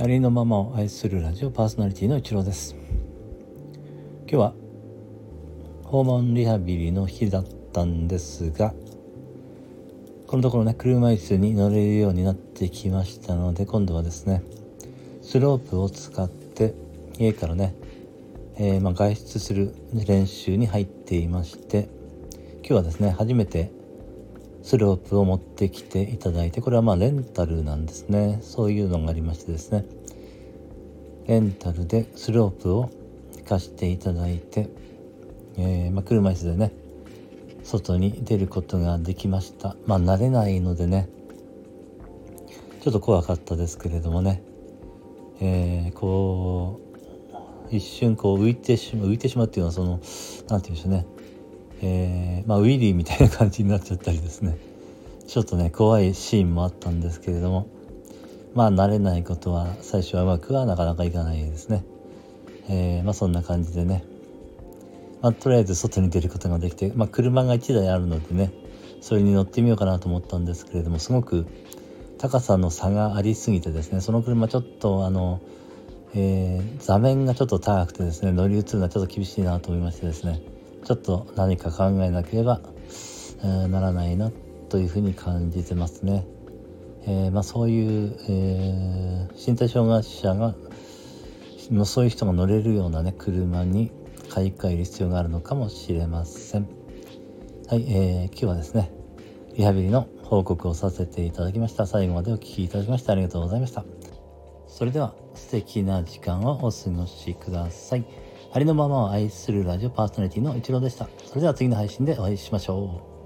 ありのままを愛するラジオパーソナリティの一郎です。今日は訪問リハビリの日だったんですがこのところね車椅子に乗れるようになってきましたので今度はですねスロープを使って家からね、えー、ま、外出する練習に入っていまして今日はですね初めてスロープを持ってきていただいてこれはまあレンタルなんですね。そういうのがありましてですね。レンタルでスロープを貸していただいて、えー、まあ、車椅子でね外に出ることができました。まあ慣れないのでねちょっと怖かったですけれどもね、えー、こう一瞬こう浮いてしまう浮いてしまうっていうのはその何て言うんでしょうね。えー、まあ、ウィリーみたいな感じになっちゃったりですね。ちょっとね怖いシーンもあったんですけれども。まあ慣れないことは最初はうまくはなかなかいかないですね、えー、まあそんな感じでね、まあ、とりあえず外に出ることができて、まあ、車が1台あるのでねそれに乗ってみようかなと思ったんですけれどもすごく高さの差がありすぎてですねその車ちょっとあの、えー、座面がちょっと高くてですね乗り移るのはちょっと厳しいなと思いましてですね。ちょっと何か考えなければ、え、ならないなというふうに感じてますね。えー、まあ、そういう、えー、身体障害者がのそういう人が乗れるようなね車に買い替える必要があるのかもしれません。はい、えー、今日はですねリハビリの報告をさせていただきました。最後までお聴きいただきましてありがとうございました。それでは素敵な時間をお過ごしください。ありのままを愛するラジオパーソナリティのイチローでした。それでは次の配信でお会いしましょう。